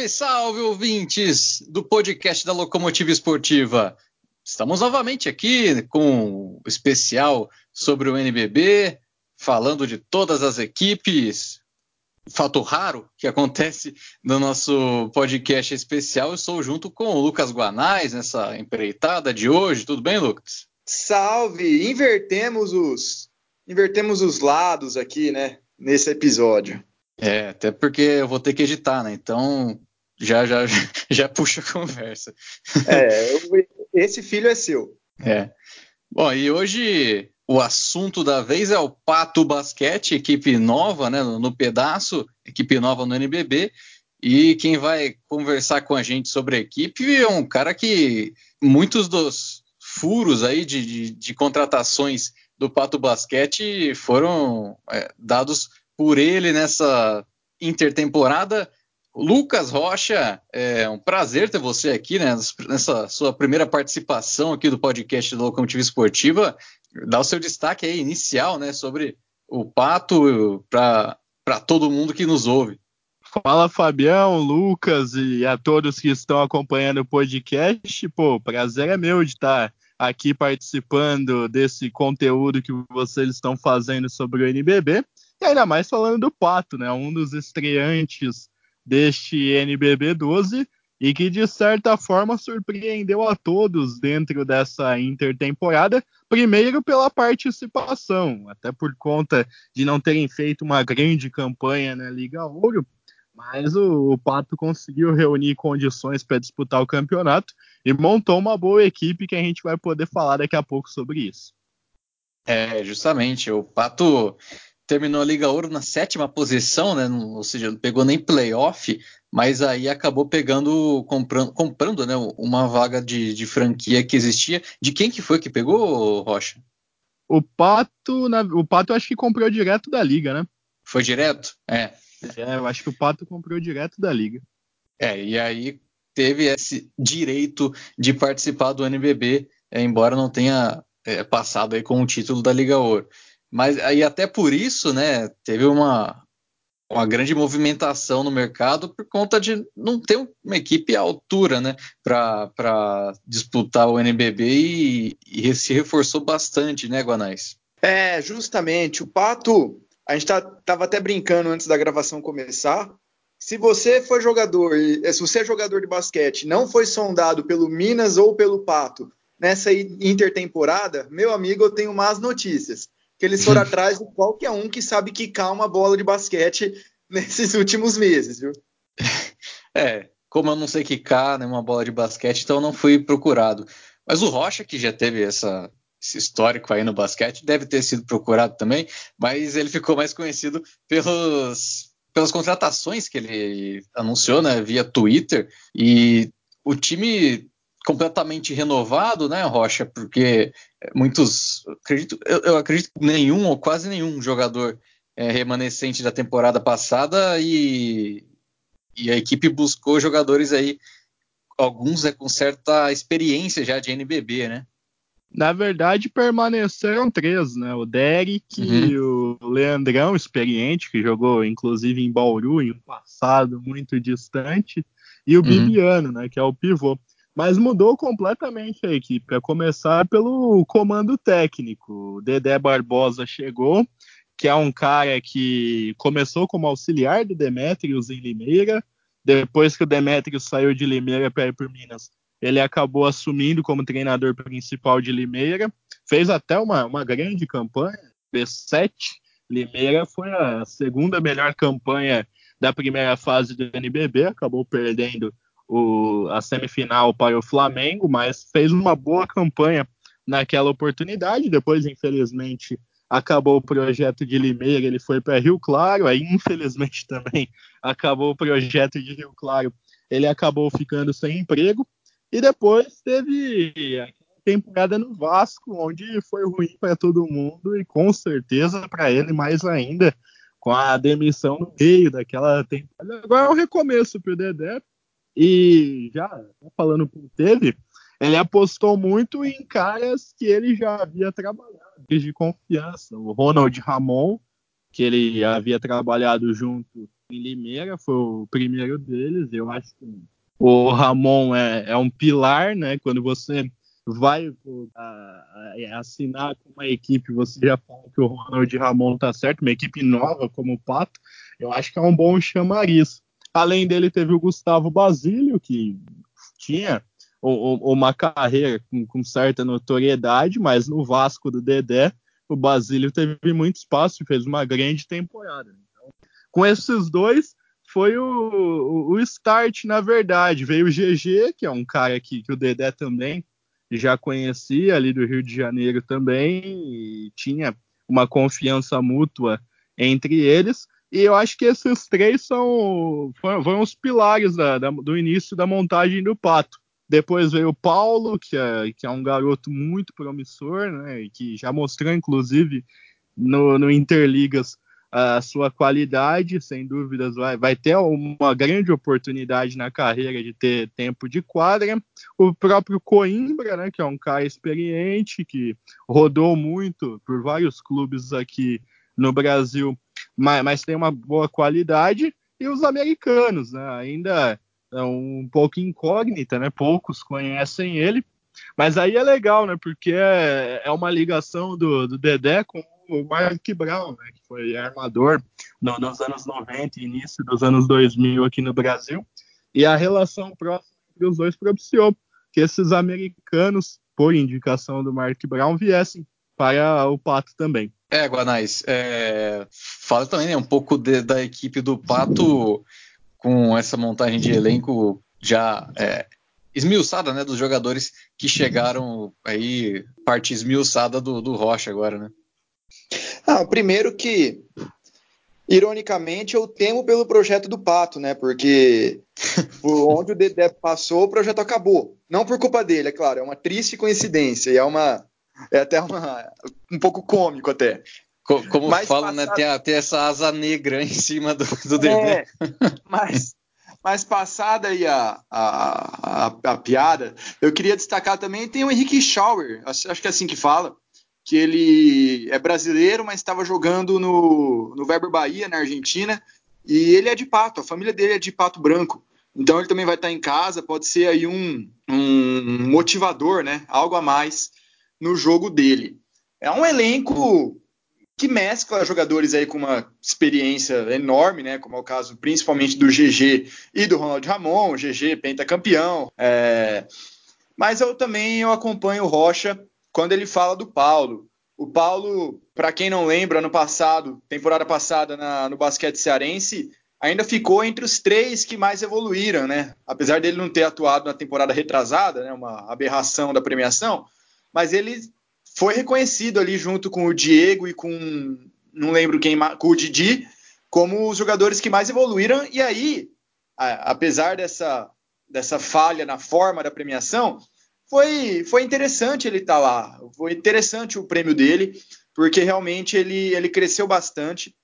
Salve, salve, ouvintes do podcast da Locomotiva Esportiva. Estamos novamente aqui com um especial sobre o NBB, falando de todas as equipes. Fato raro que acontece no nosso podcast especial. Eu sou junto com o Lucas Guanais nessa empreitada de hoje. Tudo bem, Lucas? Salve! Invertemos os invertemos os lados aqui, né, nesse episódio. É, até porque eu vou ter que editar, né? Então já já já puxa a conversa. É, eu, esse filho é seu. É. Bom, e hoje o assunto da vez é o Pato Basquete, equipe nova, né, no pedaço, equipe nova no NBB. E quem vai conversar com a gente sobre a equipe é um cara que muitos dos furos aí de, de, de contratações do Pato Basquete foram é, dados por ele nessa intertemporada. Lucas Rocha, é um prazer ter você aqui, né, nessa sua primeira participação aqui do podcast do Locomotiva Esportiva. Dá o seu destaque aí inicial, né, sobre o Pato para todo mundo que nos ouve. Fala Fabião, Lucas e a todos que estão acompanhando o podcast. Pô, prazer é meu de estar aqui participando desse conteúdo que vocês estão fazendo sobre o NBB. E ainda mais falando do Pato, né? Um dos estreantes deste NBB 12 e que de certa forma surpreendeu a todos dentro dessa intertemporada, primeiro pela participação, até por conta de não terem feito uma grande campanha na Liga Ouro, mas o, o Pato conseguiu reunir condições para disputar o campeonato e montou uma boa equipe que a gente vai poder falar daqui a pouco sobre isso. É, justamente, o Pato terminou a Liga Ouro na sétima posição, né? Ou seja, não pegou nem playoff, mas aí acabou pegando, comprando, comprando né, uma vaga de, de, franquia que existia. De quem que foi que pegou, Rocha? O Pato, na, o Pato acho que comprou direto da Liga, né? Foi direto? É. É, eu acho que o Pato comprou direto da Liga. É, e aí teve esse direito de participar do NBB, é, embora não tenha é, passado aí com o título da Liga Ouro. Mas aí até por isso, né, teve uma, uma grande movimentação no mercado por conta de não ter uma equipe à altura, né, para disputar o NBB e, e, se reforçou bastante, né, Guanais? É, justamente. O Pato, a gente tá, tava até brincando antes da gravação começar. Se você foi jogador, se você é jogador de basquete, não foi sondado pelo Minas ou pelo Pato nessa intertemporada, meu amigo, eu tenho más notícias que eles foram atrás de qualquer um que sabe quicar uma bola de basquete nesses últimos meses, viu? É, como eu não sei quicar né, uma bola de basquete, então não fui procurado. Mas o Rocha, que já teve essa, esse histórico aí no basquete, deve ter sido procurado também, mas ele ficou mais conhecido pelos, pelas contratações que ele anunciou né, via Twitter. E o time completamente renovado, né, Rocha? Porque muitos, acredito, eu, eu acredito que nenhum ou quase nenhum jogador é, remanescente da temporada passada e, e a equipe buscou jogadores aí, alguns é com certa experiência já de NBB, né? Na verdade, permaneceram três, né? O Derek, uhum. o Leandrão, experiente, que jogou inclusive em Bauru em um passado muito distante, e o uhum. Bibiano, né? Que é o pivô mas mudou completamente a equipe. A começar pelo comando técnico. O Dedé Barbosa chegou, que é um cara que começou como auxiliar do Demetrius em Limeira. Depois que o Demetrius saiu de Limeira para ir para Minas, ele acabou assumindo como treinador principal de Limeira. Fez até uma, uma grande campanha, B7. Limeira foi a segunda melhor campanha da primeira fase do NBB, acabou perdendo o, a semifinal para o Flamengo, mas fez uma boa campanha naquela oportunidade. Depois, infelizmente, acabou o projeto de Limeira, ele foi para Rio Claro, aí infelizmente também acabou o projeto de Rio Claro, ele acabou ficando sem emprego. E depois teve a temporada no Vasco, onde foi ruim para todo mundo e com certeza para ele mais ainda, com a demissão no meio daquela temporada. Agora é um recomeço para o Dedé, e já falando por teve, ele apostou muito em caras que ele já havia trabalhado, desde confiança. O Ronald Ramon, que ele havia trabalhado junto em Limeira, foi o primeiro deles. Eu acho que o Ramon é, é um pilar, né? Quando você vai assinar com uma equipe, você já fala que o Ronald Ramon tá certo, uma equipe nova como o Pato, eu acho que é um bom chamariz. Além dele, teve o Gustavo Basílio, que tinha uma carreira com, certa notoriedade, mas no Vasco do Dedé, o Basílio teve muito espaço e fez uma grande temporada. Então, com esses dois, foi o, o, start, na verdade. Veio o GG, que é um cara que, que o Dedé também já conhecia ali do Rio de Janeiro também, e tinha uma confiança mútua entre eles. E eu acho que esses três são foram, os pilares da, da, do início da montagem do Pato. Depois veio o Paulo, que é, que é um garoto muito promissor, né, que já mostrou, inclusive, no, no Interligas a sua qualidade, sem dúvidas, vai, vai ter uma grande oportunidade na carreira de ter tempo de quadra. O próprio Coimbra, né, que é um cara experiente, que rodou muito por vários clubes aqui no Brasil, mas, mas tem uma boa qualidade. E os americanos, né, ainda é um pouco incógnita, né? Poucos conhecem ele, mas aí é legal, né? Porque é, é uma ligação do, do Dedé com o Mark Brown, né? Que foi armador no, nos anos 90 e início dos anos 2000 aqui no Brasil. E a relação próxima entre os dois propiciou que esses americanos, por indicação do Mark Brown, viessem para o Pato também. É, Guanais, é, fala também né, um pouco de, da equipe do Pato com essa montagem de elenco já é, esmiuçada, né, dos jogadores que chegaram aí, parte esmiuçada do, do Rocha agora, né? Ah, primeiro que, ironicamente, eu temo pelo projeto do Pato, né, porque por onde o Dedé passou, o projeto acabou. Não por culpa dele, é claro, é uma triste coincidência e é uma é até uma, um pouco cômico até. Como mas falam, né? Tem, tem, essa asa negra em cima do, do. É, mas, mas passada aí a, a, a, a, piada, eu queria destacar também, tem o Henrique Schauer, acho, acho que é assim que fala, que ele é brasileiro, mas estava jogando no, no Weber Bahia, na Argentina, e ele é de pato, a família dele é de pato branco. Então ele também vai estar em casa, pode ser aí um, um motivador, né? Algo a mais no jogo dele. É um elenco que mescla jogadores aí com uma experiência enorme, né? Como é o caso principalmente do GG e do Ronald Ramon, GG pentacampeão. É... Mas eu também eu acompanho o Rocha quando ele fala do Paulo. O Paulo, para quem não lembra, ano passado, temporada passada na, no basquete cearense, ainda ficou entre os três que mais evoluíram, né? Apesar dele não ter atuado na temporada retrasada, né? Uma aberração da premiação, mas ele foi reconhecido ali junto com o Diego e com não lembro quem com o Didi como os jogadores que mais evoluíram. E aí a, apesar dessa dessa falha na forma da premiação foi foi interessante ele estar tá lá. Foi interessante o prêmio dele porque realmente ele ele cresceu bastante.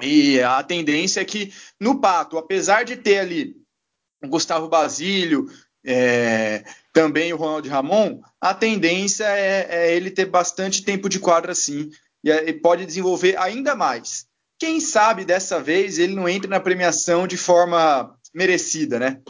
E a tendência é que no Pato apesar de ter ali o Gustavo Basílio é, também o Ronald Ramon, a tendência é, é, ele ter bastante tempo de quadra sim, e ele pode desenvolver ainda mais. Quem sabe dessa vez ele não entra na premiação de forma merecida, né?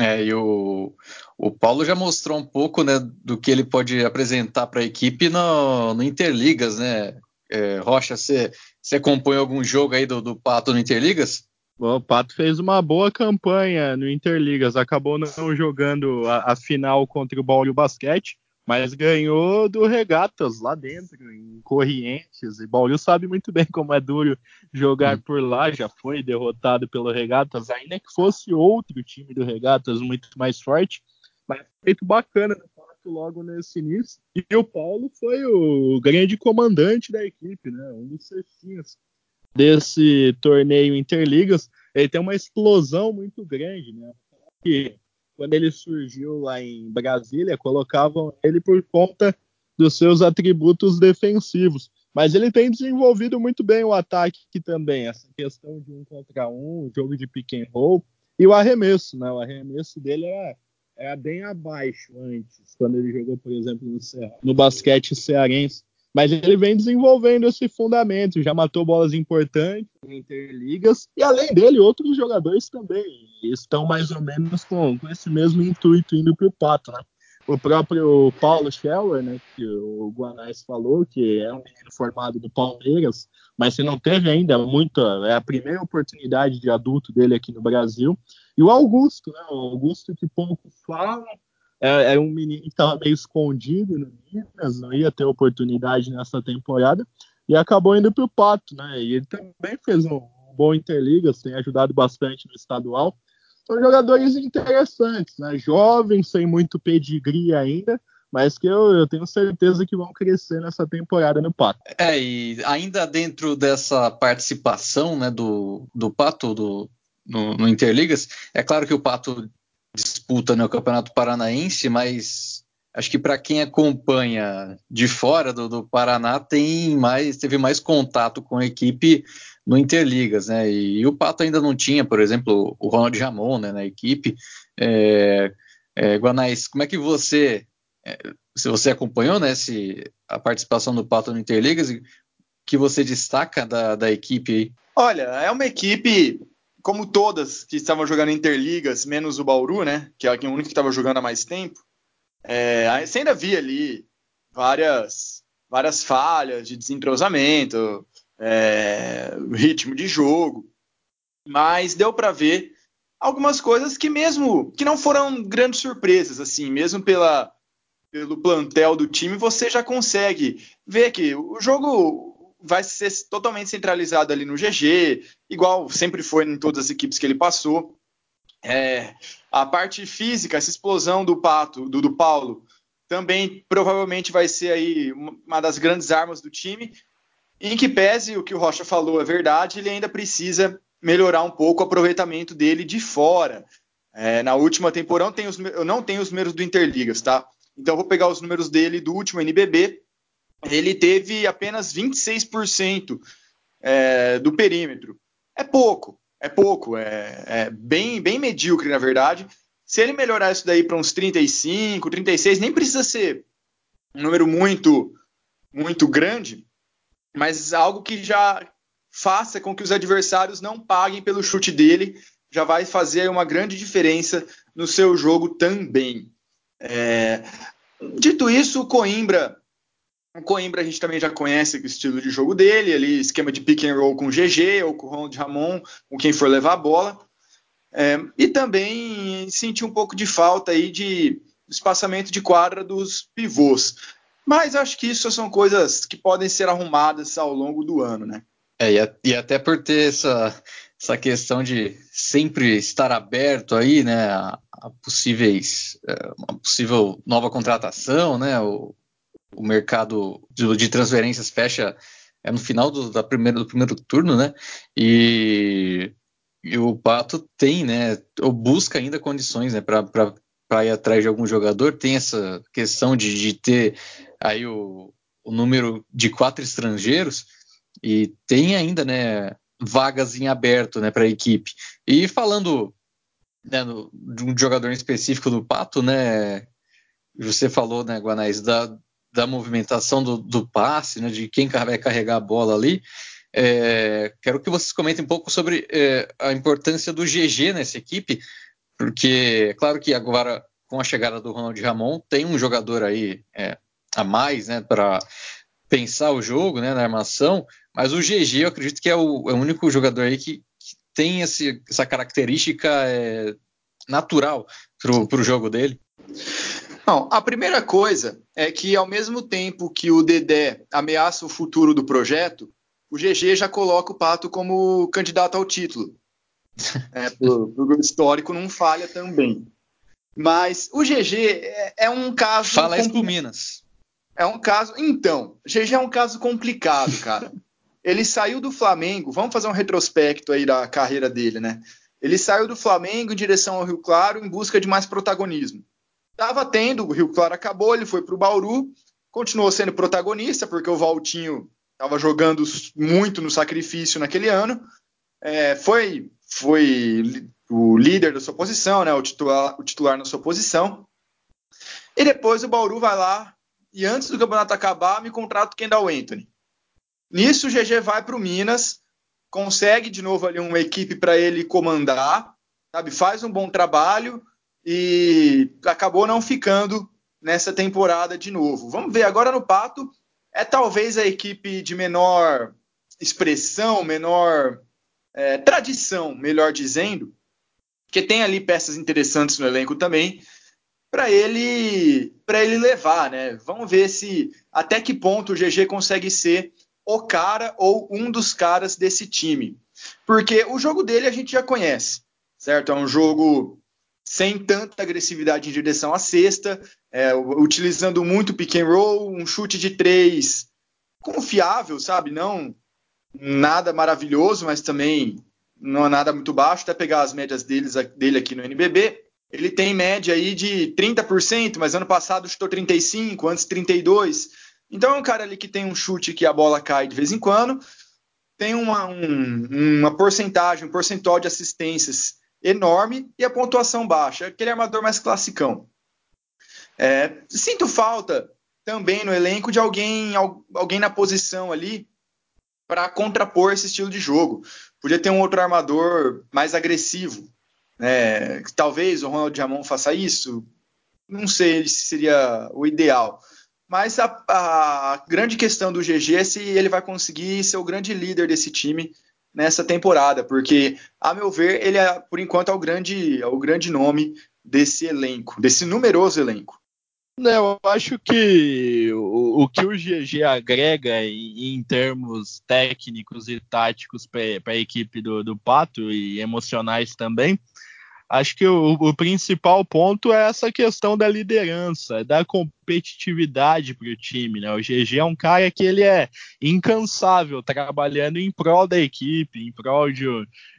É, e o, o Paulo já mostrou um pouco né, do que ele pode apresentar para a equipe no, no, Interligas, né? É, Rocha, você acompanha algum jogo aí do, do Pato no Interligas? O Pato fez uma boa campanha no Interligas, acabou não jogando a, a final contra o Bauru Basquete, mas ganhou do Regatas lá dentro, em Corrientes. E Bauru sabe muito bem como é duro jogar hum. por lá, já foi derrotado pelo Regatas, ainda que fosse outro time do Regatas muito mais forte, mas feito bacana do Pato logo nesse início. E o Paulo foi o grande comandante da equipe, né? Um dos cestinhos desse torneio Interligas, ele tem uma explosão muito grande, né? Que quando ele surgiu lá em Brasília, colocavam ele por conta dos seus atributos defensivos. Mas ele tem desenvolvido muito bem o ataque também, essa questão de um contra um, jogo de pick and roll e o arremesso, né? O arremesso dele era, era bem abaixo antes, quando ele jogou, por exemplo, no, no basquete cearense. Mas ele vem desenvolvendo esse fundamento, já matou bolas importantes em interligas, e além dele, outros jogadores também estão mais ou menos com, com esse mesmo intuito indo para o Pato, né? O próprio Paulo Scheller, né, que o Guanais falou, que é um menino formado do Palmeiras, mas que não teve ainda muita, é a primeira oportunidade de adulto dele aqui no Brasil. E o Augusto, né, o Augusto que pouco fala, é, é um menino que estava meio escondido no Minas, não ia ter oportunidade nessa temporada, e acabou indo para o Pato, né, e ele também fez um bom Interligas, tem ajudado bastante no estadual são jogadores interessantes, né? Jovens, sem muito pedigree ainda, mas que eu, eu, tenho certeza que vão crescer nessa temporada no Pato. É, e ainda dentro dessa participação né, do, do Pato do, no, no Interligas, é claro que o Pato disputa né, o Campeonato Paranaense, mas acho que para quem acompanha de fora do, do, Paraná tem mais, teve mais contato com a equipe no Interligas, né? E, e, o Pato ainda não tinha, por exemplo, o Ronald Ramon né, na equipe. É, é, Guanais, como é que você, é, se você acompanhou né, se, a participação do Pato no Interligas, que você destaca da, da equipe? Olha, é uma equipe como todas que estavam jogando Interligas, menos o Bauru, né? Que é o único que estava jogando há mais tempo. É, você ainda via ali várias, várias falhas de desentrosamento, é, ritmo de jogo, mas deu para ver algumas coisas que mesmo que não foram grandes surpresas, assim, mesmo pela, pelo plantel do time, você já consegue ver que o jogo vai ser totalmente centralizado ali no GG, igual sempre foi em todas as equipes que ele passou. É, a parte física, essa explosão do Pato, do, do Paulo, também provavelmente vai ser aí uma das grandes armas do time, em que pese o que o Rocha falou é verdade, ele ainda precisa melhorar um pouco o aproveitamento dele de fora. É, na última temporada, eu não tenho os números do Interligas, tá? Então, eu vou pegar os números dele do último NBB. Ele teve apenas 26% é, do perímetro. É pouco, é pouco, é, é, bem, bem medíocre, na verdade. Se ele melhorar isso daí para uns 35, 36, nem precisa ser um número muito, muito grande, mas algo que já faça com que os adversários não paguem pelo chute dele, já vai fazer uma grande diferença no seu jogo também. É... Dito isso, Coimbra, o Coimbra a gente também já conhece o estilo de jogo dele, ali esquema de pick and roll com GG ou com Ronald Ramon, com quem for levar a bola. É... e também senti um pouco de falta aí de espaçamento de quadra dos pivôs. Mas acho que isso são coisas que podem ser arrumadas ao longo do ano, né? É, e, até por ter essa, essa questão de sempre estar aberto aí, né, a, a possíveis, é, uma possível nova contratação, né, o, o mercado de, de, transferências fecha é no final do, da primeira, do primeiro turno, né, e, e o Pato tem, né, ou busca ainda condições, né, para ir atrás de algum jogador, tem essa questão de, de ter aí o, o, número de quatro estrangeiros e tem ainda né, vagas em aberto né, para a equipe. E falando né, no, de um jogador específico do Pato, né, você falou, né, Guanais, da, da movimentação do, do passe, né, de quem vai carregar a bola ali. É, quero que vocês comentem um pouco sobre é, a importância do GG nessa equipe, porque é claro que agora, com a chegada do Ronald Ramon, tem um jogador aí é, a mais né, para pensar o jogo né, na armação, mas o GG eu acredito que é o, é o único jogador aí que, que tem esse, essa característica é, natural para o jogo dele. Não, a primeira coisa é que ao mesmo tempo que o Dedé ameaça o futuro do projeto, o GG já coloca o Pato como candidato ao título. É, o histórico não falha também. Mas o GG é, é um caso. Fala isso pro Minas. É um caso. Então, GG é um caso complicado, cara. Ele saiu do Flamengo. Vamos fazer um retrospecto aí da carreira dele, né? Ele saiu do Flamengo em direção ao Rio Claro em busca de mais protagonismo. Tava tendo, o Rio Claro acabou, ele foi pro Bauru, continuou sendo protagonista, porque o Valtinho estava jogando muito no sacrifício naquele ano. É, foi foi o líder da sua posição, né, o, titular, o titular na sua posição. E depois o Bauru vai lá, e antes do campeonato acabar me contrato Kendall Anthony. Nisso o GG vai para o Minas, consegue de novo ali uma equipe para ele comandar, sabe? Faz um bom trabalho e acabou não ficando nessa temporada de novo. Vamos ver agora no Pato é talvez a equipe de menor expressão, menor é, tradição, melhor dizendo, que tem ali peças interessantes no elenco também para ele para ele levar, né? Vamos ver se até que ponto o GG consegue ser o cara ou um dos caras desse time. Porque o jogo dele a gente já conhece, certo? É um jogo sem tanta agressividade em direção à cesta, é, utilizando muito pick and roll, um chute de três confiável, sabe? Não nada maravilhoso, mas também não é nada muito baixo, até pegar as médias deles, dele aqui no NBB. Ele tem média aí de 30%, mas ano passado chutou 35%, antes 32%. Então é um cara ali que tem um chute que a bola cai de vez em quando, tem uma, um, uma porcentagem, um percentual de assistências enorme e a pontuação baixa. Aquele armador mais classicão. É, sinto falta também no elenco de alguém, alguém na posição ali para contrapor esse estilo de jogo. Podia ter um outro armador mais agressivo. Né? Talvez o Ronald Jamon faça isso. Não sei se seria o ideal. Mas a, a, grande questão do GG é se ele vai conseguir ser o grande líder desse time nessa temporada, porque, a meu ver, ele é, por enquanto, é o grande, é o grande nome desse elenco, desse numeroso elenco. Eu acho que o, o que o GG agrega em, em termos técnicos e táticos para a equipe do, do Pato e emocionais também acho que o, o, principal ponto é essa questão da liderança, da competitividade para o time. Né? O GG é um cara que ele é incansável trabalhando em prol da equipe, em prol de,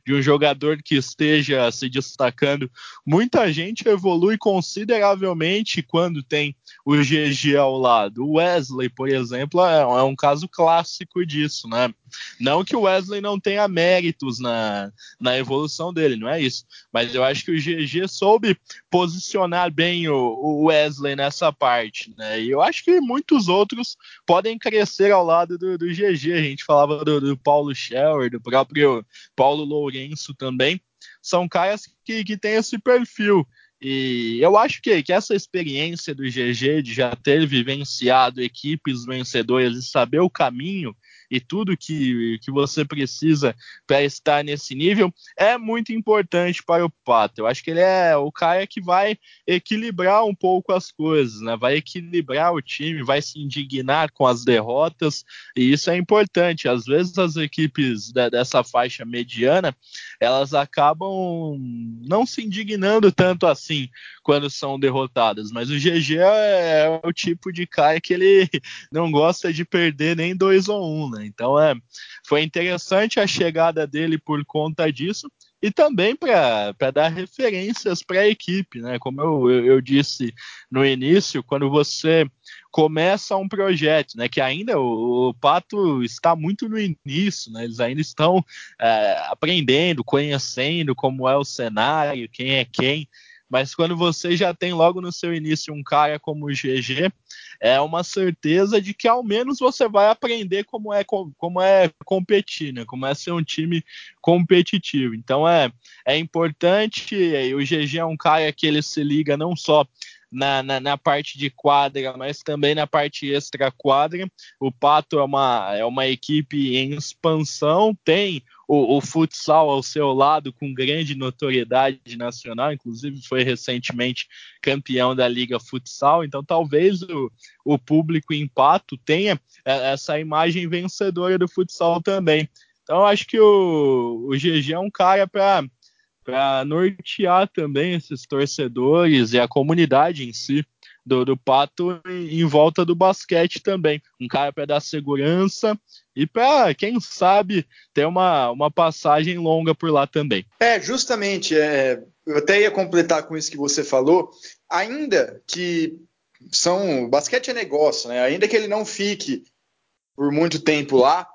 de um jogador que esteja se destacando. Muita gente evolui consideravelmente quando tem o GG ao lado. O Wesley, por exemplo, é, é um caso clássico disso, né? Não que o Wesley não tenha méritos na, na evolução dele, não é isso. Mas eu acho que o GG soube posicionar bem o, o Wesley nessa parte, né? E eu acho que muitos outros podem crescer ao lado do, do GG. A gente falava do, do Paulo Scheller, do próprio Paulo Lourenço também. São caras que, que têm esse perfil. E eu acho que, que essa experiência do GG de já ter vivenciado equipes vencedoras e saber o caminho e tudo que, que você precisa para estar nesse nível é muito importante para o Pato. Eu acho que ele é o cara que vai equilibrar um pouco as coisas, né? vai equilibrar o time, vai se indignar com as derrotas, e isso é importante. Às vezes as equipes de, dessa faixa mediana elas acabam não se indignando tanto assim quando são derrotadas, mas o GG é, é o tipo de cara que ele não gosta de perder nem dois ou um, né? Então é, foi interessante a chegada dele por conta disso e também para dar referências para a equipe, né? Como eu, eu, eu, disse no início, quando você começa um projeto, né? Que ainda o, o Pato está muito no início, né? Eles ainda estão é, aprendendo, conhecendo como é o cenário, quem é quem. Mas quando você já tem logo no seu início um cara como o GG, é uma certeza de que ao menos você vai aprender como é, como é competir, né? Como é ser um time competitivo. Então é, é importante, o GG é um cara que ele se liga não só na, na, na, parte de quadra, mas também na parte extra quadra. O Pato é uma, é uma equipe em expansão, tem o, o, futsal ao seu lado com grande notoriedade nacional, inclusive foi recentemente campeão da Liga Futsal, então talvez o, o público em Pato tenha é, essa imagem vencedora do futsal também. Então acho que o, o GG é um cara para nortear também esses torcedores e a comunidade em si do, do Pato em, em volta do basquete também. Um cara para dar segurança e para, quem sabe, ter uma, uma passagem longa por lá também. É, justamente. É, eu até ia completar com isso que você falou. Ainda que são basquete é negócio, né? Ainda que ele não fique por muito tempo lá,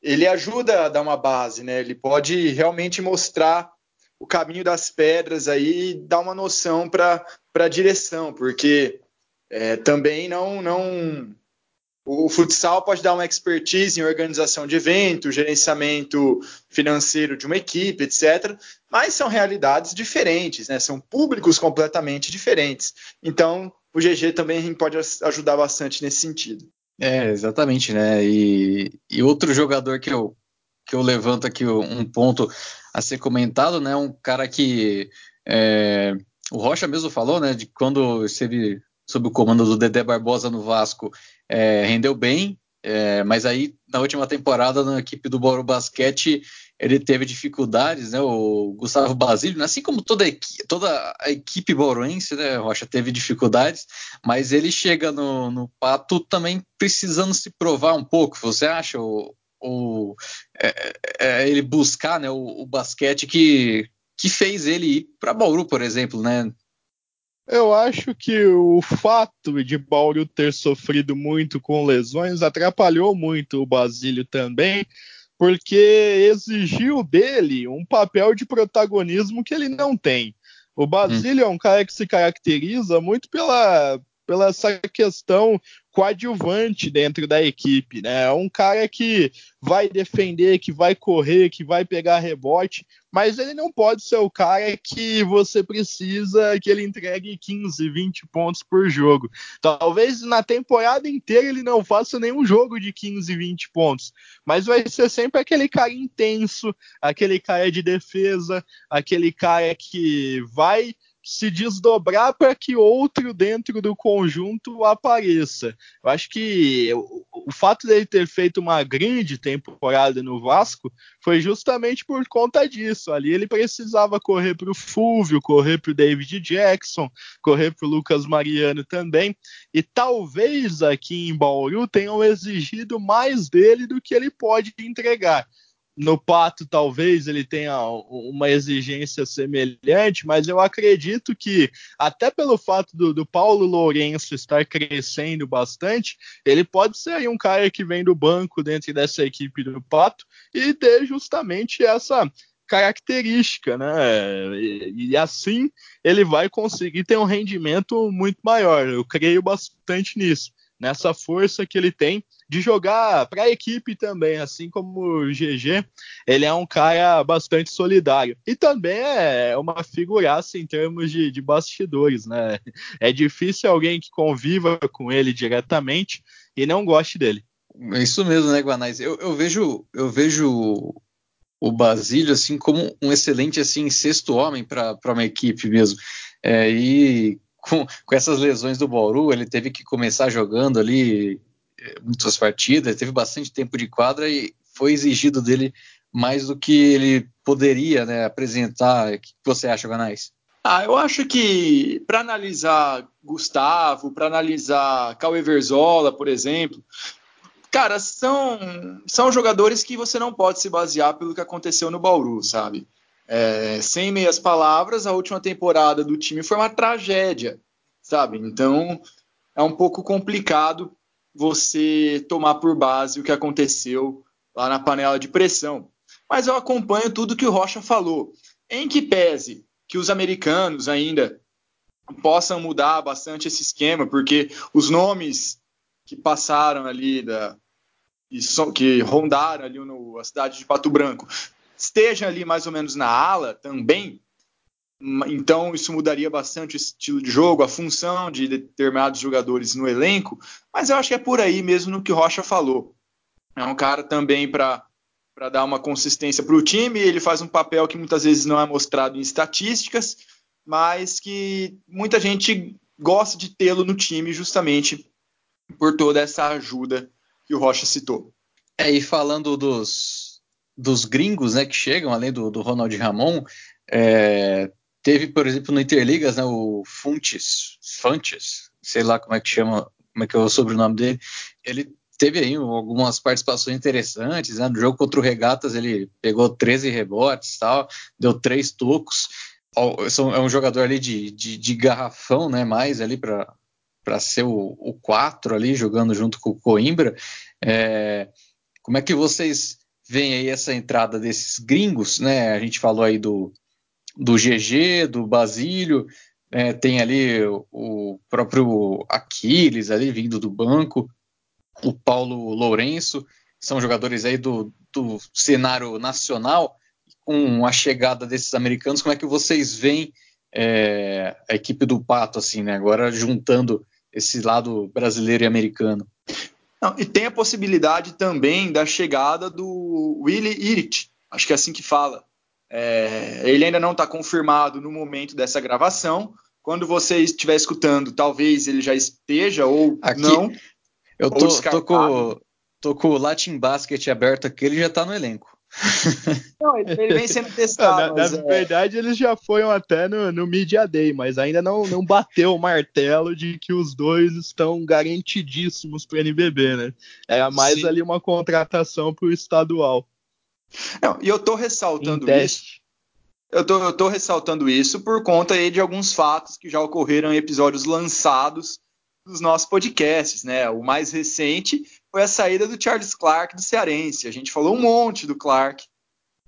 ele ajuda a dar uma base, né? Ele pode realmente mostrar o caminho das pedras aí dar uma noção para a direção, porque É, também não, não. O futsal pode dar uma expertise em organização de eventos, gerenciamento financeiro de uma equipe, etc. Mas são realidades diferentes, né? São públicos completamente diferentes. Então, o GG também pode ajudar bastante nesse sentido. É, exatamente, né? E, e outro jogador que eu, que eu levanto aqui um ponto a ser comentado, né? Um cara que é, o Rocha mesmo falou, né? De quando esteve sob o comando do Dedé Barbosa no Vasco, é, rendeu bem, é, mas aí na última temporada na equipe do Bauru Basquete ele teve dificuldades, né? O Gustavo Basílio, né? assim como toda a, equipe, toda a equipe bauruense, né? Rocha teve dificuldades, mas ele chega no, no Pato também precisando se provar um pouco. Você acha o, o é, é ele buscar, né? O, o, basquete que que fez ele ir para Bauru, por exemplo, né? Eu acho que o fato de Bauru ter sofrido muito com lesões atrapalhou muito o Basílio também, porque exigiu dele um papel de protagonismo que ele não tem. O Basílio hum. é um cara que se caracteriza muito pela, pela essa questão coadjuvante dentro da equipe, né? É um cara que vai defender, que vai correr, que vai pegar rebote, mas ele não pode ser o cara que você precisa que ele entregue 15, 20 pontos por jogo. Talvez na temporada inteira ele não faça nenhum jogo de 15, 20 pontos, mas vai ser sempre aquele cara intenso, aquele cara de defesa, aquele cara que vai se desdobrar para que outro dentro do conjunto apareça. Eu acho que o, o, fato dele ter feito uma grande temporada no Vasco foi justamente por conta disso. Ali ele precisava correr para o Fúvio, correr para o David Jackson, correr para o Lucas Mariano também. E talvez aqui em Bauru tenham exigido mais dele do que ele pode entregar. No Pato, talvez ele tenha uma exigência semelhante, mas eu acredito que, até pelo fato do, do, Paulo Lourenço estar crescendo bastante, ele pode ser um cara que vem do banco dentro dessa equipe do Pato e ter justamente essa característica, né? E, e, assim ele vai conseguir ter um rendimento muito maior. Eu creio bastante nisso, nessa força que ele tem de jogar para a equipe também, assim como o GG, ele é um cara bastante solidário. E também é uma figuraça em termos de, de bastidores, né? É difícil alguém que conviva com ele diretamente e não goste dele. É isso mesmo, né, Guanais? Eu, eu, vejo, eu vejo o Basílio assim como um excelente assim sexto homem para uma equipe mesmo. É, e com, com essas lesões do Bauru, ele teve que começar jogando ali muitas partidas, teve bastante tempo de quadra e foi exigido dele mais do que ele poderia né, apresentar. O que você acha, Ganais? Ah, eu acho que para analisar Gustavo, para analisar Cauê Verzola, por exemplo, cara, são, são jogadores que você não pode se basear pelo que aconteceu no Bauru, sabe? É, sem meias palavras, a última temporada do time foi uma tragédia, sabe? Então é um pouco complicado você tomar por base o que aconteceu lá na panela de pressão. Mas eu acompanho tudo que o Rocha falou. Em que pese que os americanos ainda possam mudar bastante esse esquema, porque os nomes que passaram ali da que rondaram ali no, a cidade de Pato Branco estejam ali mais ou menos na ala também, então, isso mudaria bastante o estilo de jogo, a função de determinados jogadores no elenco, mas eu acho que é por aí mesmo no que o Rocha falou. É um cara também para dar uma consistência para o time, ele faz um papel que muitas vezes não é mostrado em estatísticas, mas que muita gente gosta de tê-lo no time justamente por toda essa ajuda que o Rocha citou. É, e falando dos, dos gringos né, que chegam, além do, do Ronald Ramon, é, Teve, por exemplo, no Interligas, né, o Funtes, Fantes, sei lá como é que chama, como é que é o sobrenome dele. Ele teve aí algumas participações interessantes, né? No jogo contra o Regatas ele pegou 13 rebotes, tal, deu três tocos. É um jogador ali de, de, de garrafão, né? Mais ali para para ser o, o 4 ali, jogando junto com o Coimbra. É, como é que vocês veem aí essa entrada desses gringos, né? A gente falou aí do, do GG, do Basílio, É, tem ali o, o próprio Aquiles ali vindo do banco, o Paulo Lourenço, são jogadores aí do, do cenário nacional. Com a chegada desses americanos, como é que vocês veem é, a equipe do Pato, assim, né? Agora juntando esse lado brasileiro e americano. Não, e tem a possibilidade também da chegada do Willie Irit, acho que é assim que fala. É, ele ainda não está confirmado no momento dessa gravação. Quando você estiver escutando, talvez ele já esteja ou aqui, não. Eu tô, tô, com, tô com o Latin Basket aberto aqui, ele já está no elenco. Não, ele vem sendo testado. na, na é... verdade, eles já foram até no, no Media Day, mas ainda não, não bateu o martelo de que os dois estão garantidíssimos para o NBB, né? É mais Sim. ali uma contratação para o estadual. Não, e eu tô ressaltando isso. Eu tô, eu tô ressaltando isso por conta aí de alguns fatos que já ocorreram em episódios lançados dos nossos podcasts, né? O mais recente foi a saída do Charles Clark do Cearense. A gente falou um monte do Clark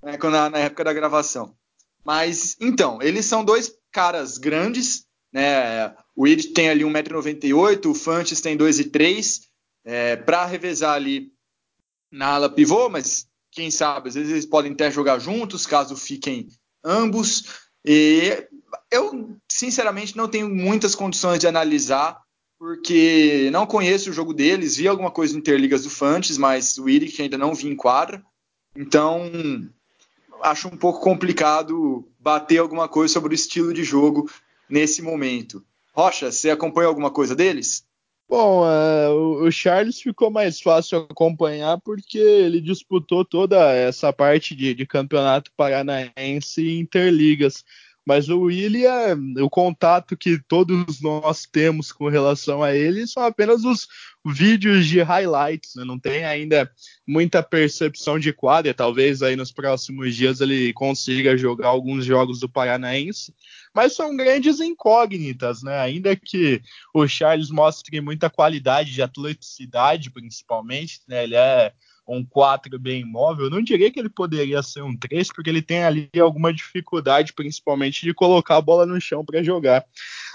né, na, na época da gravação. Mas, então, eles são dois caras grandes, né? O Id tem ali 1,98m, o Fantes tem 2,3 é, para revezar ali na ala pivô, mas quem sabe, às vezes eles podem até jogar juntos, caso fiquem ambos. E eu, sinceramente, não tenho muitas condições de analisar porque não conheço o jogo deles, vi alguma coisa no Interligas do Fantes, mas o Irick ainda não vi em quadra. Então, acho um pouco complicado bater alguma coisa sobre o estilo de jogo nesse momento. Rocha, você acompanha alguma coisa deles? Bom, uh, o Charles ficou mais fácil acompanhar porque ele disputou toda essa parte de, de campeonato paranaense e interligas. Mas o William, o contato que todos nós temos com relação a ele são apenas os vídeos de highlights, né? não tem ainda muita percepção de quadra. Talvez aí nos próximos dias ele consiga jogar alguns jogos do Paranaense, mas são grandes incógnitas, né? Ainda que o Charles mostre muita qualidade de atleticidade, principalmente, né? Ele é um 4 bem imóvel, eu não diria que ele poderia ser um 3, porque ele tem ali alguma dificuldade, principalmente, de colocar a bola no chão para jogar.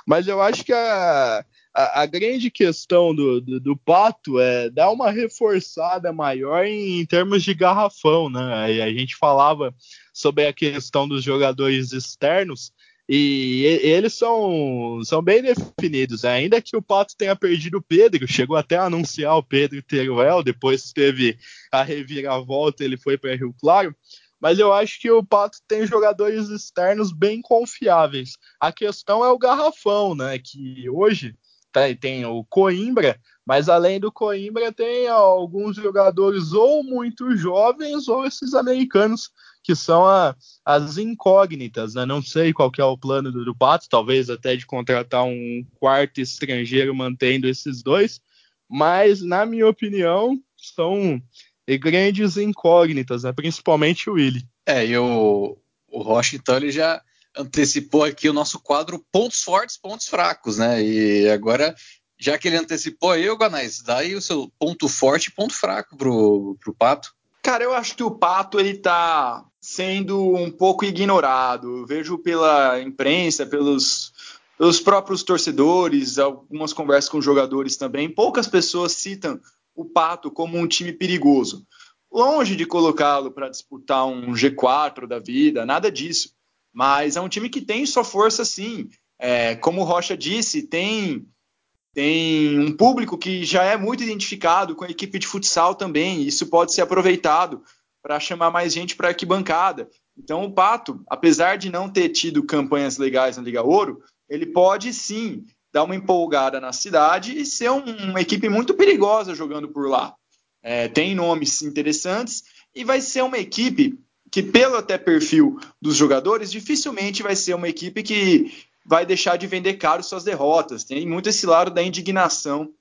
Mas eu acho que a, a, a grande questão do, do, do, Pato é dar uma reforçada maior em, em termos de garrafão, né? E a gente falava sobre a questão dos jogadores externos, e eles são, são bem definidos. Ainda que o Pato tenha perdido o Pedro, chegou até a anunciar o Pedro Teruel, depois teve a reviravolta, ele foi para Rio Claro. Mas eu acho que o Pato tem jogadores externos bem confiáveis. A questão é o garrafão, né? Que hoje tem, tem o Coimbra, mas além do Coimbra tem alguns jogadores ou muito jovens ou esses americanos que são a, as incógnitas, né? Não sei qual é o plano do, Pato, talvez até de contratar um quarto estrangeiro mantendo esses dois, mas na minha opinião são grandes incógnitas, né? principalmente o Willi. É, e o, o Rocha, então, ele já antecipou aqui o nosso quadro pontos fortes, pontos fracos, né? E agora, já que ele antecipou aí, o Ganais, dá aí o seu ponto forte e ponto fraco pro, pro Pato. Cara, eu acho que o Pato, ele tá sendo um pouco ignorado. Eu vejo pela imprensa, pelos, pelos próprios torcedores, algumas conversas com jogadores também, poucas pessoas citam o Pato como um time perigoso. Longe de colocá-lo para disputar um G4 da vida, nada disso. Mas é um time que tem sua força sim. É, como o Rocha disse, tem tem um público que já é muito identificado com a equipe de futsal também. Isso pode ser aproveitado para chamar mais gente para a arquibancada. Então, o Pato, apesar de não ter tido campanhas legais na Liga Ouro, ele pode sim dar uma empolgada na cidade e ser um, uma equipe muito perigosa jogando por lá. É, tem nomes interessantes e vai ser uma equipe que, pelo até perfil dos jogadores, dificilmente vai ser uma equipe que vai deixar de vender caro suas derrotas. Tem muito esse lado da indignação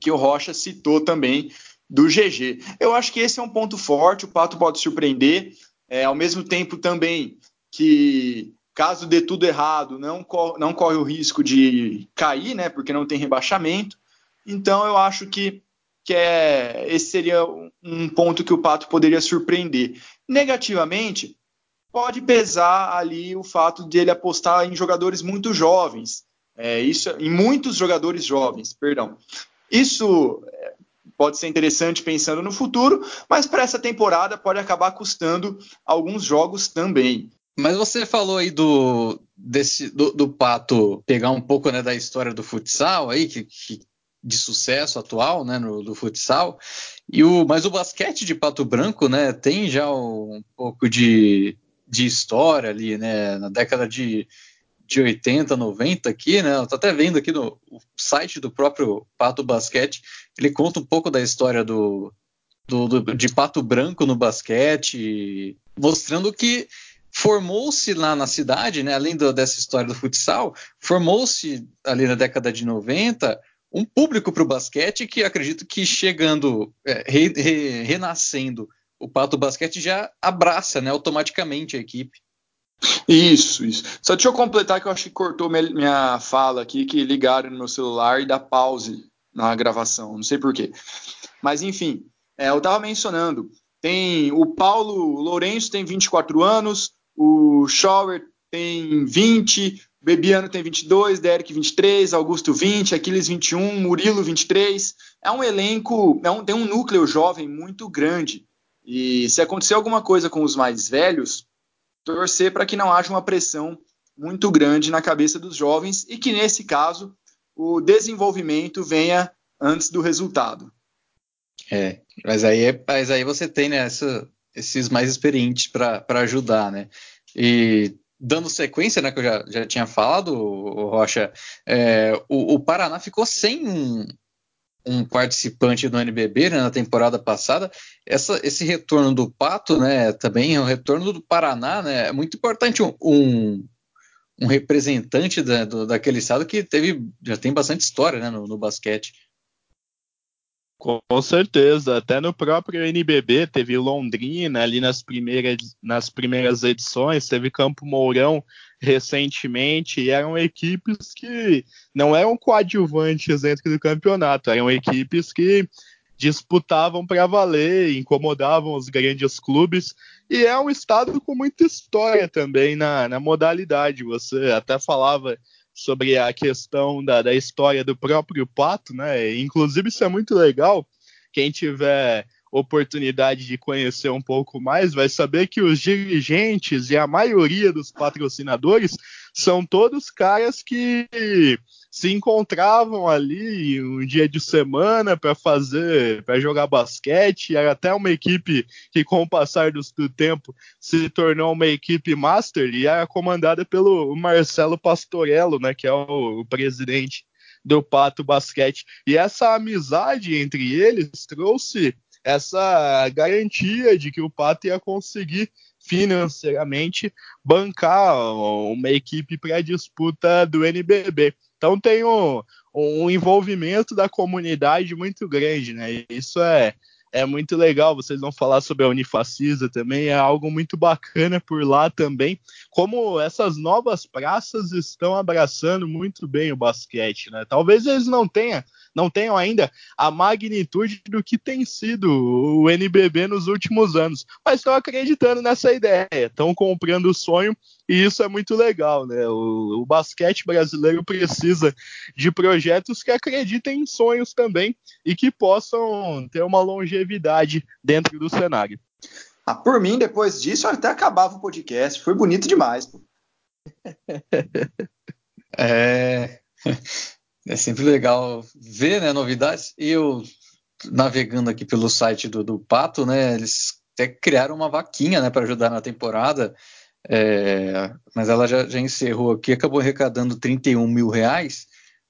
que o Rocha citou também do GG. Eu acho que esse é um ponto forte, o Pato pode surpreender, é, ao mesmo tempo também que caso dê tudo errado, não, não corre o risco de cair, né, porque não tem rebaixamento. Então eu acho que, que é, esse seria um ponto que o Pato poderia surpreender. Negativamente, pode pesar ali o fato de ele apostar em jogadores muito jovens. É, isso em muitos jogadores jovens, perdão. Isso é, pode ser interessante pensando no futuro, mas para essa temporada pode acabar custando alguns jogos também. Mas você falou aí do, desse, do, do Pato pegar um pouco né, da história do futsal aí, que, que de sucesso atual né, no, do futsal. E o, mas o basquete de Pato Branco né, tem já um pouco de, de história ali, né? Na década de, de 80, 90 aqui, né? Eu tô até vendo aqui no site do próprio Pato Basquete, ele conta um pouco da história do, do, do de Pato Branco no basquete, mostrando que formou-se lá na cidade, né, além do, dessa história do futsal, formou-se ali na década de 90 um público para o basquete que acredito que chegando, é, re, re, renascendo o Pato Basquete já abraça né, automaticamente a equipe. Isso, isso. Só deixa eu completar que eu acho que cortou minha fala aqui, que ligaram no meu celular e dá pause na gravação, não sei porquê. Mas enfim, é, eu estava mencionando, tem o Paulo Lourenço tem 24 anos, o Schauer tem 20, Bebiano tem 22, Derek 23, Augusto 20, Aquiles 21, Murilo 23. É um elenco, é um, tem um núcleo jovem muito grande. E se acontecer alguma coisa com os mais velhos, torcer para que não haja uma pressão muito grande na cabeça dos jovens e que, nesse caso, o desenvolvimento venha antes do resultado. É, mas aí, é, mas aí você tem né, essa, esses mais experientes para ajudar, né? E dando sequência, né, que eu já, já tinha falado, Rocha, é, o, o, Paraná ficou sem um, um participante do NBB né, na temporada passada. Essa, esse retorno do Pato, né, também é um retorno do Paraná, né, é muito importante um, um, representante da, do, daquele estado que teve já tem bastante história né, no, no basquete. Com certeza, até no próprio NBB teve Londrina ali nas primeiras, nas primeiras edições, teve Campo Mourão recentemente, e eram equipes que não eram coadjuvantes dentro do campeonato, eram equipes que disputavam para valer, incomodavam os grandes clubes, e é um estado com muita história também na, na modalidade. Você até falava sobre a questão da, da história do próprio Pato, né? Inclusive, isso é muito legal. Quem tiver oportunidade de conhecer um pouco mais, vai saber que os dirigentes e a maioria dos patrocinadores são todos caras que se encontravam ali um dia de semana para fazer, para jogar basquete. Era até uma equipe que, com o passar do, do, tempo, se tornou uma equipe master e era comandada pelo Marcelo Pastorello, né, que é o, o presidente do Pato Basquete. E essa amizade entre eles trouxe essa garantia de que o Pato ia conseguir financeiramente bancar uma equipe para a disputa do NBB. Então tem um, um envolvimento da comunidade muito grande, né? Isso é, é muito legal. Vocês vão falar sobre a Unifacisa também, é algo muito bacana por lá também. Como essas novas praças estão abraçando muito bem o basquete, né? Talvez eles não tenham não tenham ainda a magnitude do que tem sido o NBB nos últimos anos, mas estão acreditando nessa ideia, estão comprando o sonho e isso é muito legal, né? O, o, basquete brasileiro precisa de projetos que acreditem em sonhos também e que possam ter uma longevidade dentro do cenário. Ah, por mim, depois disso, até acabava o podcast. Foi bonito demais. Pô. é. É sempre legal ver né, novidades. Eu, navegando aqui pelo site do, do Pato, né, eles até criaram uma vaquinha né, para ajudar na temporada, é, mas ela já, já, encerrou aqui, acabou arrecadando 31 mil reais.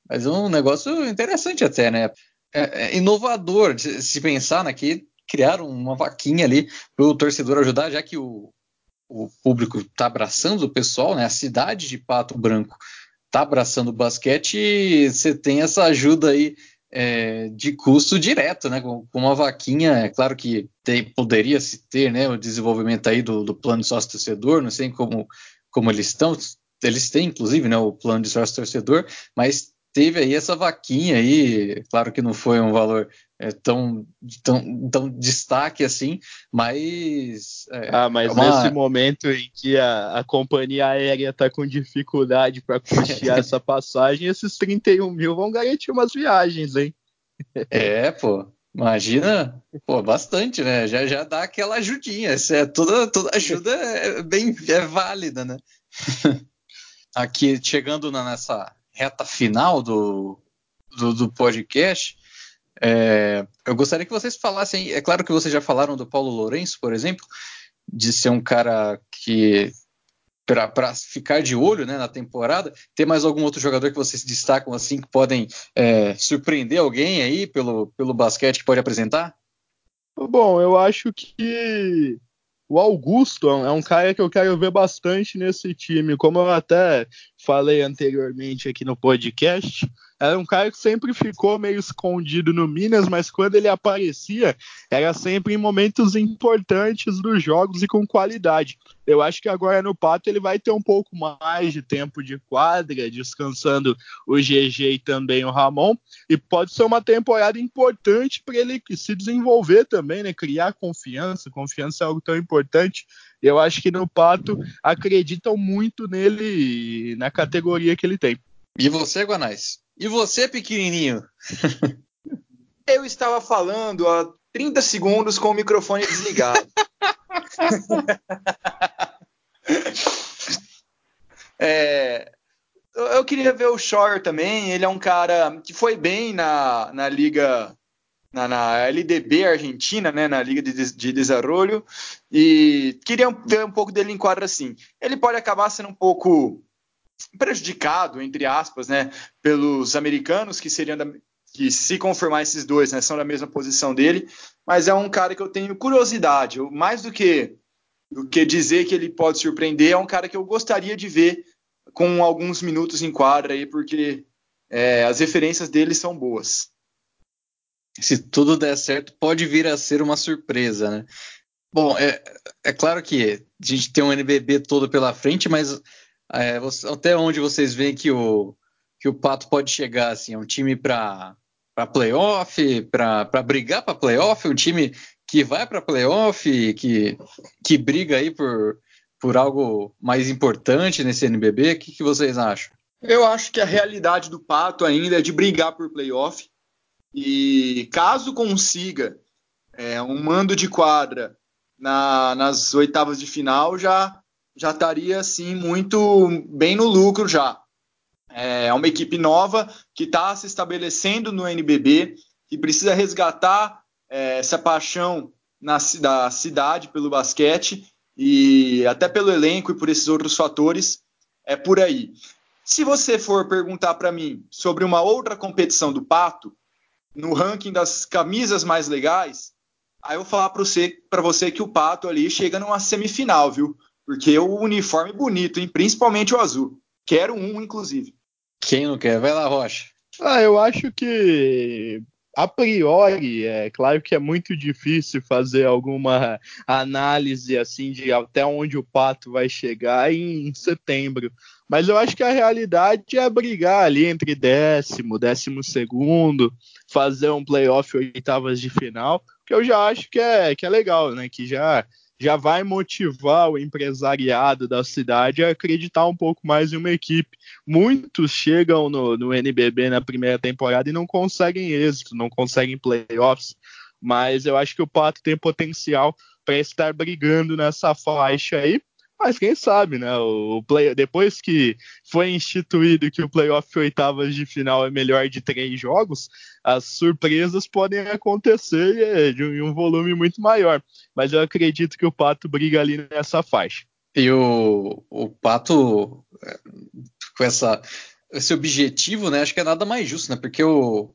Mas é um negócio interessante até, né? É, é inovador de se pensar né, que criaram uma vaquinha ali para o torcedor ajudar, já que o, o público está abraçando o pessoal, né? A cidade de Pato Branco está abraçando o basquete, você tem essa ajuda aí é, de custo direto, né? Com, com, uma vaquinha, é claro que tem, poderia se ter, né? O desenvolvimento aí do, do plano de sócio torcedor, não sei como, como eles estão, eles têm inclusive, né? O plano de sócio torcedor, mas teve aí essa vaquinha aí, claro que não foi um valor é, tão, tão, tão destaque assim, mas. É, ah, mas uma... nesse momento em que a, a companhia aérea está com dificuldade para custear essa passagem, esses 31 mil vão garantir umas viagens, hein? É, pô. Imagina, pô, bastante, né? Já, já dá aquela ajudinha. É, toda, toda ajuda é bem é válida, né? Aqui, chegando nessa reta final do, do, do podcast, é, eu gostaria que vocês falassem. É claro que vocês já falaram do Paulo Lourenço, por exemplo, de ser um cara que para ficar de olho né, na temporada. Tem mais algum outro jogador que vocês destacam assim que podem é, surpreender alguém aí pelo, pelo basquete que pode apresentar? Bom, eu acho que o Augusto é um cara que eu quero ver bastante nesse time. Como eu até falei anteriormente aqui no podcast, era um cara que sempre ficou meio escondido no Minas, mas quando ele aparecia, era sempre em momentos importantes dos jogos e com qualidade. Eu acho que agora no Pato ele vai ter um pouco mais de tempo de quadra, descansando o GG e também o Ramon, e pode ser uma temporada importante para ele se desenvolver também, né? Criar confiança. Confiança é algo tão importante. Eu acho que no Pato acreditam muito nele na categoria que ele tem. E você, Guanais? E você, pequenininho? Eu estava falando há 30 segundos com o microfone desligado. é, eu queria ver o Shore também. Ele é um cara que foi bem na, na liga, na, na LDB Argentina, né, na liga de, de desenvolvimento, e queria ver um pouco dele em quadra assim. Ele pode acabar sendo um pouco prejudicado, entre aspas, né, pelos americanos, que seriam da, que se confirmar esses dois, né, são da mesma posição dele, mas é um cara que eu tenho curiosidade, eu, mais do que do que dizer que ele pode surpreender, é um cara que eu gostaria de ver com alguns minutos em quadra aí, porque é, as referências dele são boas. Se tudo der certo, pode vir a ser uma surpresa, né? Bom, é, é claro que a gente tem um NBB todo pela frente, mas é, você, até onde vocês veem que o, que o Pato pode chegar? Assim, é um time para playoff, para brigar para playoff, um time que vai para playoff, que, que briga aí por, por algo mais importante nesse NBB? O que, que vocês acham? Eu acho que a realidade do Pato ainda é de brigar por playoff. E caso consiga é, um mando de quadra na, nas oitavas de final, já já estaria assim muito bem no lucro já. É uma equipe nova que está se estabelecendo no NBB e precisa resgatar é, essa paixão na, da cidade pelo basquete e até pelo elenco e por esses outros fatores. É por aí. Se você for perguntar para mim sobre uma outra competição do Pato, no ranking das camisas mais legais, aí eu vou falar para você, você que o Pato ali chega numa semifinal, viu? Porque o uniforme é bonito, hein? Principalmente o azul. Quero um, inclusive. Quem não quer? Vai lá, Rocha. Ah, eu acho que a priori, é claro que é muito difícil fazer alguma análise assim de até onde o Pato vai chegar em setembro. Mas eu acho que a realidade é brigar ali entre décimo, décimo segundo, fazer um playoff oitavas de final, que eu já acho que é, que é legal, né? Que já já vai motivar o empresariado da cidade a acreditar um pouco mais em uma equipe. Muitos chegam no, no NBB na primeira temporada e não conseguem êxito, não conseguem playoffs, mas eu acho que o Pato tem potencial para estar brigando nessa faixa aí. Mas quem sabe, né? O play, depois que foi instituído que o playoff oitavas de final é melhor de três jogos, as surpresas podem acontecer é, de um volume muito maior. Mas eu acredito que o Pato briga ali nessa faixa. E o, o Pato, é, com essa, esse objetivo, né? Acho que é nada mais justo, né? Porque o,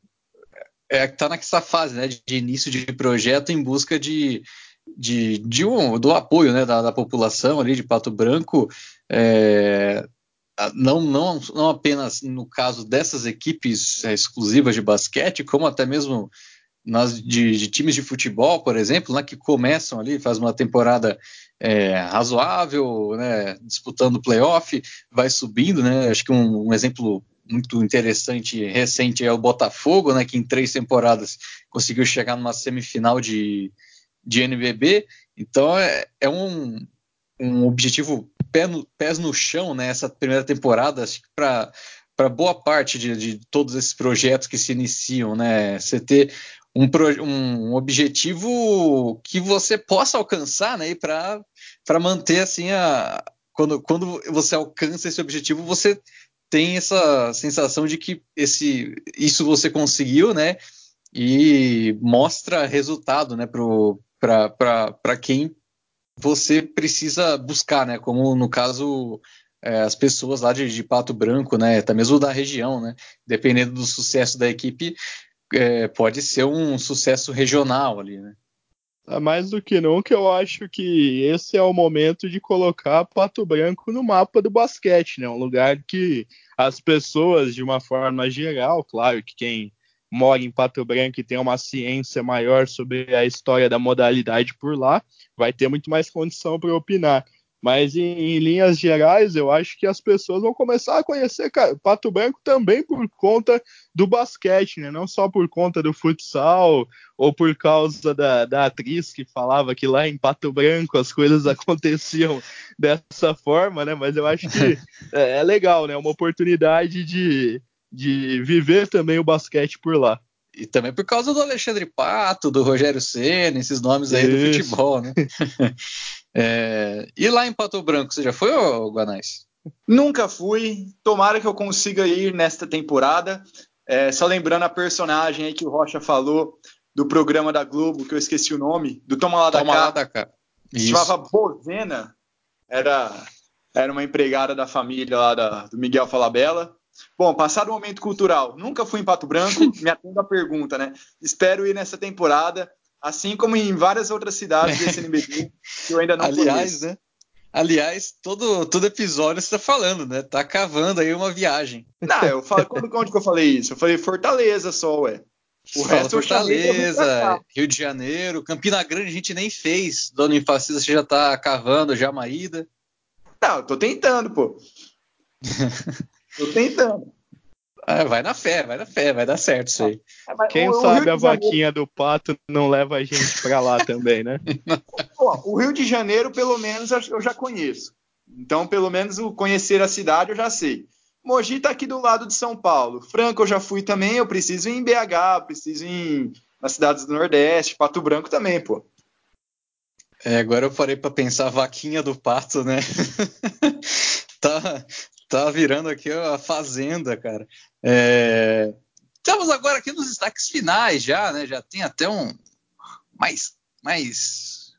é, tá nessa fase né, de início de projeto em busca de de, de um, do apoio né, da, da, população ali de Pato Branco, é, não, não, não apenas no caso dessas equipes é, exclusivas de basquete, como até mesmo nas, de, de, times de futebol, por exemplo, né, que começam ali, faz uma temporada é, razoável, né, disputando playoff, vai subindo, né, acho que um, um exemplo muito interessante recente é o Botafogo, né, que em três temporadas conseguiu chegar numa semifinal de, de NBB. Então é, é um, um objetivo pé no, pés no chão, né, essa primeira temporada, acho que para para boa parte de, de, todos esses projetos que se iniciam, né? Você ter um, um objetivo que você possa alcançar, né? Para manter assim a quando, quando você alcança esse objetivo, você tem essa sensação de que esse isso você conseguiu, né? E mostra resultado, né? Para quem você precisa buscar, né? Como no caso é, as pessoas lá de, de, Pato Branco, né? Até mesmo da região, né? Dependendo do sucesso da equipe, é, pode ser um sucesso regional ali, né? Ah, mais do que nunca, eu acho que esse é o momento de colocar Pato Branco no mapa do basquete, né? Um lugar que as pessoas, de uma forma geral, claro que quem mora em Pato Branco e tem uma ciência maior sobre a história da modalidade por lá, vai ter muito mais condição para opinar. Mas em, em, linhas gerais, eu acho que as pessoas vão começar a conhecer cara, Pato Branco também por conta do basquete, né? Não só por conta do futsal ou por causa da, da atriz que falava que lá em Pato Branco as coisas aconteciam dessa forma, né? Mas eu acho que é, é legal, né? Uma oportunidade de, de viver também o basquete por lá. E também por causa do Alexandre Pato, do Rogério Senna, esses nomes aí Isso. do futebol, né? é, e lá em Pato Branco, você já foi, ô Guanais? Nunca fui. Tomara que eu consiga ir nesta temporada. É, só lembrando a personagem aí que o Rocha falou do programa da Globo, que eu esqueci o nome, do Toma Lá da Toma Cá. Lá da Cá. Se chamava Bozena. Era, era uma empregada da família lá da, do Miguel Falabella. Bom, passado o momento cultural, nunca fui em Pato Branco, me atendo a pergunta, né? Espero ir nessa temporada, assim como em várias outras cidades desse NBB que eu ainda não Aliás, conheço. né? Aliás, todo, todo episódio você tá falando, né? Tá cavando aí uma viagem. Não, eu falo, quando, quando que eu falei isso? Eu falei Fortaleza só, ué. O Fala resto Fortaleza, Rio de Janeiro, Campina Grande a gente nem fez. Dona Infacisa você já tá cavando, já Maída. Não, eu tô tentando, pô. Tô tentando. Ah, vai na fé, vai na fé, vai dar certo isso aí. É, Quem o, sabe o a vaquinha do pato não leva a gente para lá também, né? Pô, o Rio de Janeiro, pelo menos, eu já conheço. Então, pelo menos, o conhecer a cidade eu já sei. Mogi tá aqui do lado de São Paulo. Franco eu já fui também, eu preciso ir em BH, preciso ir em, nas cidades do Nordeste, Pato Branco também, pô. É, agora eu parei para pensar a vaquinha do pato, né? tá, tá virando aqui a fazenda, cara. É... Estamos agora aqui nos destaques finais já, né? Já tem até um mais, mais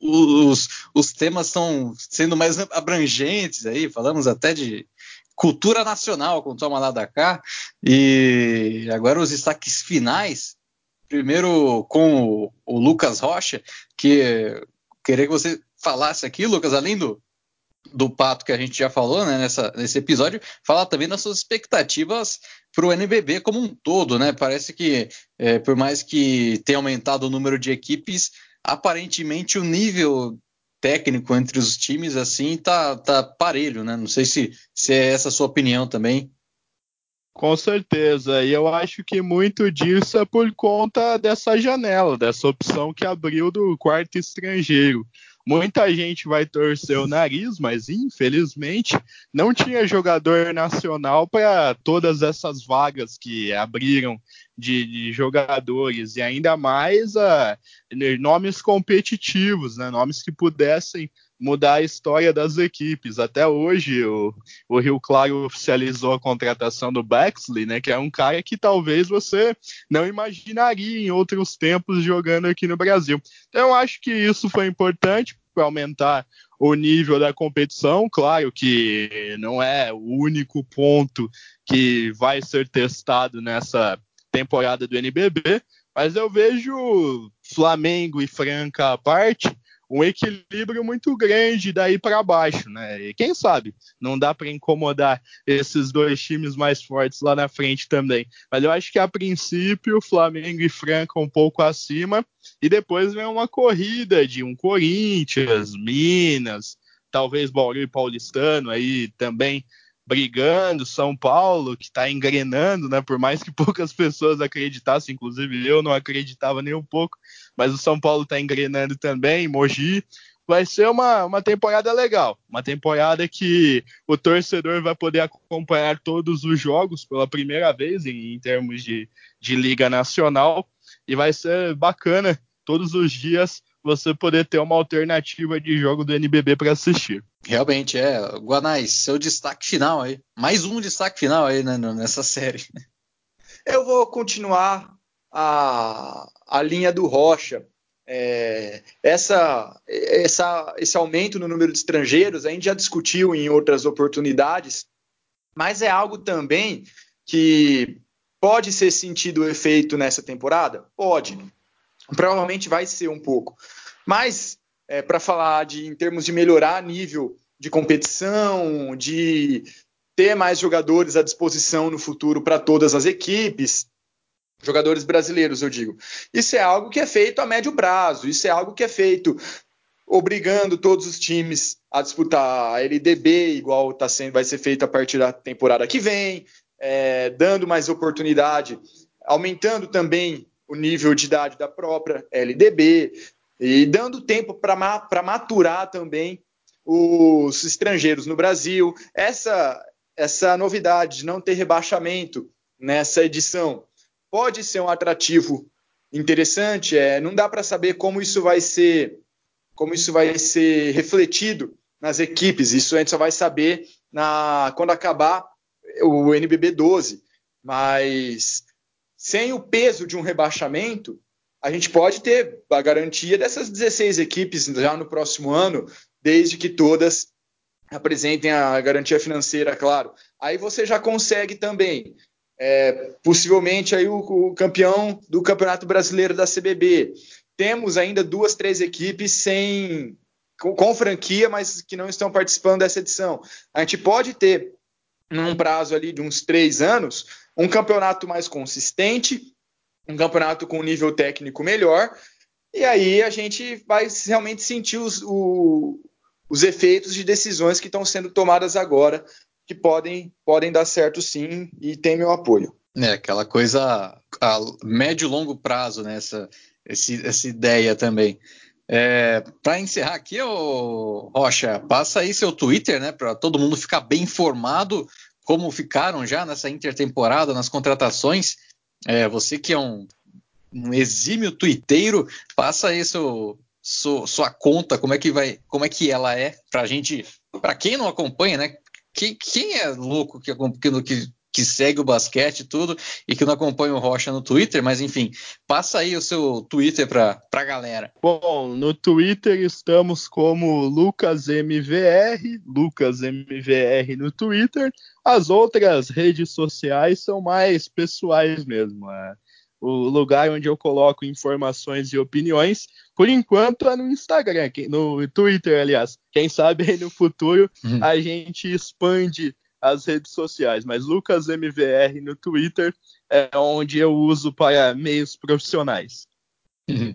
os, os temas estão sendo mais abrangentes aí. Falamos até de cultura nacional com Toma lá da cá e agora os destaques finais. Primeiro com o, o Lucas Rocha, que queria que você falasse aqui, Lucas, além do, do Pato que a gente já falou né, nessa, nesse episódio, falar também das suas expectativas para o NBB como um todo, né? Parece que, é, por mais que tenha aumentado o número de equipes, aparentemente o nível técnico entre os times assim tá, tá parelho, né? Não sei se, se é essa a sua opinião também. Com certeza, e eu acho que muito disso é por conta dessa janela, dessa opção que abriu do quarto estrangeiro. Muita gente vai torcer o nariz, mas infelizmente não tinha jogador nacional para todas essas vagas que abriram de, de jogadores e ainda mais uh, nomes competitivos, né? nomes que pudessem mudar a história das equipes. Até hoje, o, o Rio Claro oficializou a contratação do Bexley, né, que é um cara que talvez você não imaginaria em outros tempos jogando aqui no Brasil. Então, eu acho que isso foi importante para aumentar o nível da competição. Claro que não é o único ponto que vai ser testado nessa temporada do NBB, mas eu vejo Flamengo e Franca à parte um equilíbrio muito grande daí para baixo, né? E quem sabe não dá para incomodar esses dois times mais fortes lá na frente também. Mas eu acho que a princípio Flamengo e Franca um pouco acima e depois vem uma corrida de um Corinthians, Minas, talvez Bauru e Paulistano aí também brigando, São Paulo, que está engrenando, né? Por mais que poucas pessoas acreditassem, inclusive eu não acreditava nem um pouco, mas o São Paulo está engrenando também, Mogi. Vai ser uma, uma temporada legal, uma temporada que o torcedor vai poder acompanhar todos os jogos pela primeira vez em, em termos de, de Liga Nacional, e vai ser bacana todos os dias você poder ter uma alternativa de jogo do NBB para assistir. Realmente, é. Guanais, seu destaque final aí. Mais um destaque final aí né, nessa série. Eu vou continuar a, a linha do Rocha. É, essa, essa, esse aumento no número de estrangeiros a gente já discutiu em outras oportunidades, mas é algo também que pode ser sentido o efeito nessa temporada? Pode. Provavelmente vai ser um pouco. Mas, é, para falar de, em termos de melhorar nível de competição, de ter mais jogadores à disposição no futuro para todas as equipes, jogadores brasileiros, eu digo. Isso é algo que é feito a médio prazo, isso é algo que é feito obrigando todos os times a disputar a LDB, igual tá sendo, vai ser feito a partir da temporada que vem, é, dando mais oportunidade, aumentando também o nível de idade da própria LDB e dando tempo para maturar também os estrangeiros no Brasil. Essa, essa novidade de não ter rebaixamento nessa edição pode ser um atrativo interessante. É, não dá para saber como isso vai ser como isso vai ser refletido nas equipes. Isso a gente só vai saber na, quando acabar o NBB 12. Mas sem o peso de um rebaixamento, a gente pode ter a garantia dessas 16 equipes já no próximo ano, desde que todas apresentem a garantia financeira, claro. Aí você já consegue também, é, possivelmente, aí o, o campeão do Campeonato Brasileiro da CBB. Temos ainda duas, três equipes sem com, com franquia, mas que não estão participando dessa edição. A gente pode ter, num prazo ali de uns três anos, um campeonato mais consistente, um campeonato com nível técnico melhor, e aí a gente vai realmente sentir os, o, os efeitos de decisões que estão sendo tomadas agora, que podem, podem dar certo sim, e tem meu apoio. É, aquela coisa a médio e longo prazo, né? Essa, esse, essa ideia também. É, para encerrar aqui, ô, Rocha, passa aí seu Twitter, né? Para todo mundo ficar bem informado como ficaram já nessa intertemporada, nas contratações. É, você que é um, um exímio tuiteiro, passa aí seu, sua, conta, como é que vai, como é que ela é pra gente, para quem não acompanha, né? Quem, quem é louco que, que, que segue o basquete e tudo e que não acompanha o Rocha no Twitter, mas enfim, passa aí o seu Twitter para a galera. Bom, no Twitter estamos como LucasMVR, LucasMVR no Twitter. As outras redes sociais são mais pessoais mesmo. É o lugar onde eu coloco informações e opiniões. Por enquanto é no Instagram, no Twitter, aliás. Quem sabe aí no futuro uhum. a gente expande as redes sociais, mas Lucas MVR no Twitter é onde eu uso para meios profissionais. Uhum.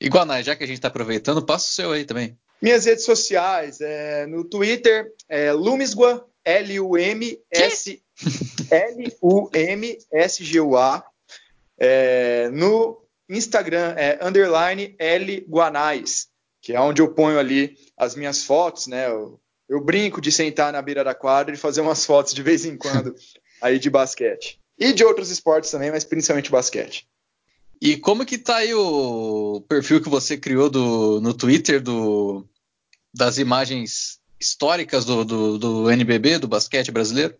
Igual, já que a gente está aproveitando, passa o seu aí também. Minhas redes sociais, é, no Twitter é Lumisgua, L-U-M-S L-U-M-S-G-U-A. É, no Instagram é underline L Guanais, que é onde eu ponho ali as minhas fotos, né? Eu, eu brinco de sentar na beira da quadra e fazer umas fotos de vez em quando aí de basquete. E de outros esportes também, mas principalmente basquete. E como que tá aí o perfil que você criou do, no Twitter do, das imagens históricas do, do, do NBB, do basquete brasileiro?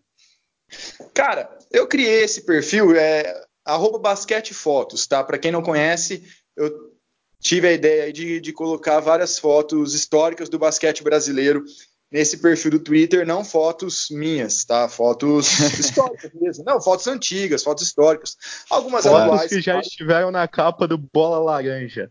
Cara, eu criei esse perfil, é arroba basquetefotos, tá? Para quem não conhece, eu tive a ideia de, de colocar várias fotos históricas do basquete brasileiro nesse perfil do Twitter, não fotos minhas, tá? Fotos históricas mesmo. Não, fotos antigas, fotos históricas. Algumas fotos atuais. que já estiveram na capa do Bola Laranja.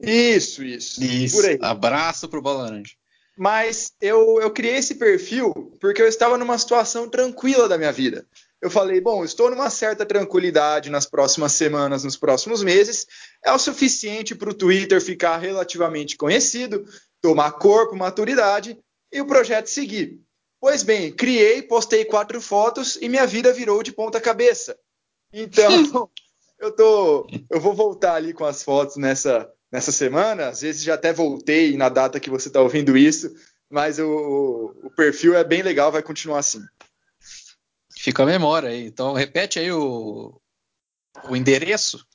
Isso, isso. Isso. Por aí. Abraço pro Bola Laranja. Mas eu, eu criei esse perfil porque eu estava numa situação tranquila da minha vida. Eu falei, bom, estou numa certa tranquilidade nas próximas semanas, nos próximos meses. É o suficiente para o Twitter ficar relativamente conhecido, tomar corpo, maturidade e o projeto seguir. Pois bem, criei, postei quatro fotos e minha vida virou de ponta cabeça. Então, eu tô, eu vou voltar ali com as fotos nessa nessa semana. Às vezes já até voltei na data que você está ouvindo isso, mas o, o perfil é bem legal, vai continuar assim. Fica a memória aí. Então, repete aí o, o endereço.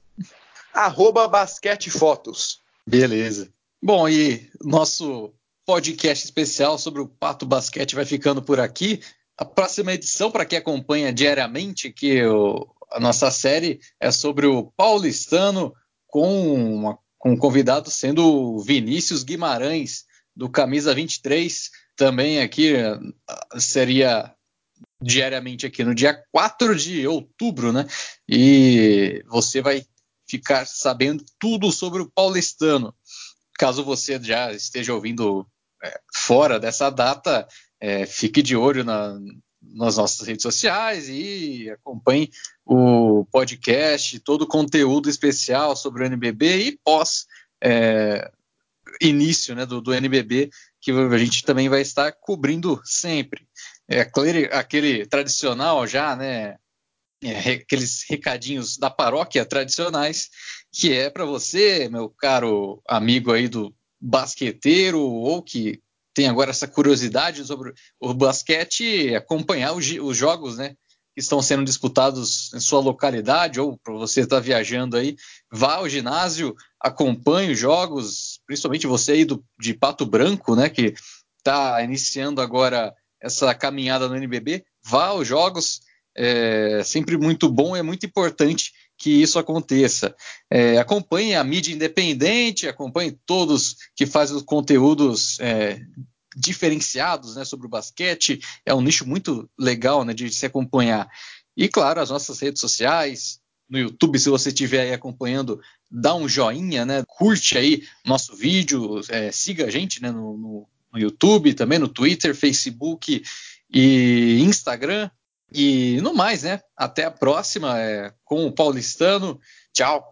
Arroba basquete fotos. Beleza. Bom, e nosso podcast especial sobre o Pato Basquete vai ficando por aqui. A próxima edição, para quem acompanha diariamente, que o, a nossa série é sobre o paulistano, com, uma, com um convidado sendo o Vinícius Guimarães, do Camisa 23. Também aqui seria diariamente aqui no dia 4 de outubro, né? E você vai ficar sabendo tudo sobre o paulistano. Caso você já esteja ouvindo é, fora dessa data, é, fique de olho na, nas nossas redes sociais e acompanhe o podcast, todo o conteúdo especial sobre o NBB e pós é, início né, do, do, NBB, que a gente também vai estar cobrindo sempre. É aquele, aquele tradicional já, né? É, aqueles recadinhos da paróquia tradicionais, que é para você, meu caro amigo aí do basqueteiro ou que tem agora essa curiosidade sobre o basquete, acompanhar os, os jogos, né? Que estão sendo disputados em sua localidade, ou para você estar tá viajando aí, vá ao ginásio, acompanhe os jogos, principalmente você aí do, de Pato Branco, né? Que está iniciando agora essa caminhada no NBB, vá aos jogos, é sempre muito bom, é muito importante que isso aconteça. É, acompanhe a mídia independente, acompanhe todos que fazem os conteúdos é, diferenciados né, sobre o basquete. É um nicho muito legal né, de se acompanhar. E, claro, as nossas redes sociais, no YouTube, se você estiver aí acompanhando, dá um joinha, né? Curte aí nosso vídeo, é, siga a gente né, no, no, no YouTube, também no Twitter, Facebook e Instagram. E no mais, né? Até a próxima é, com o Paulistano. Tchau.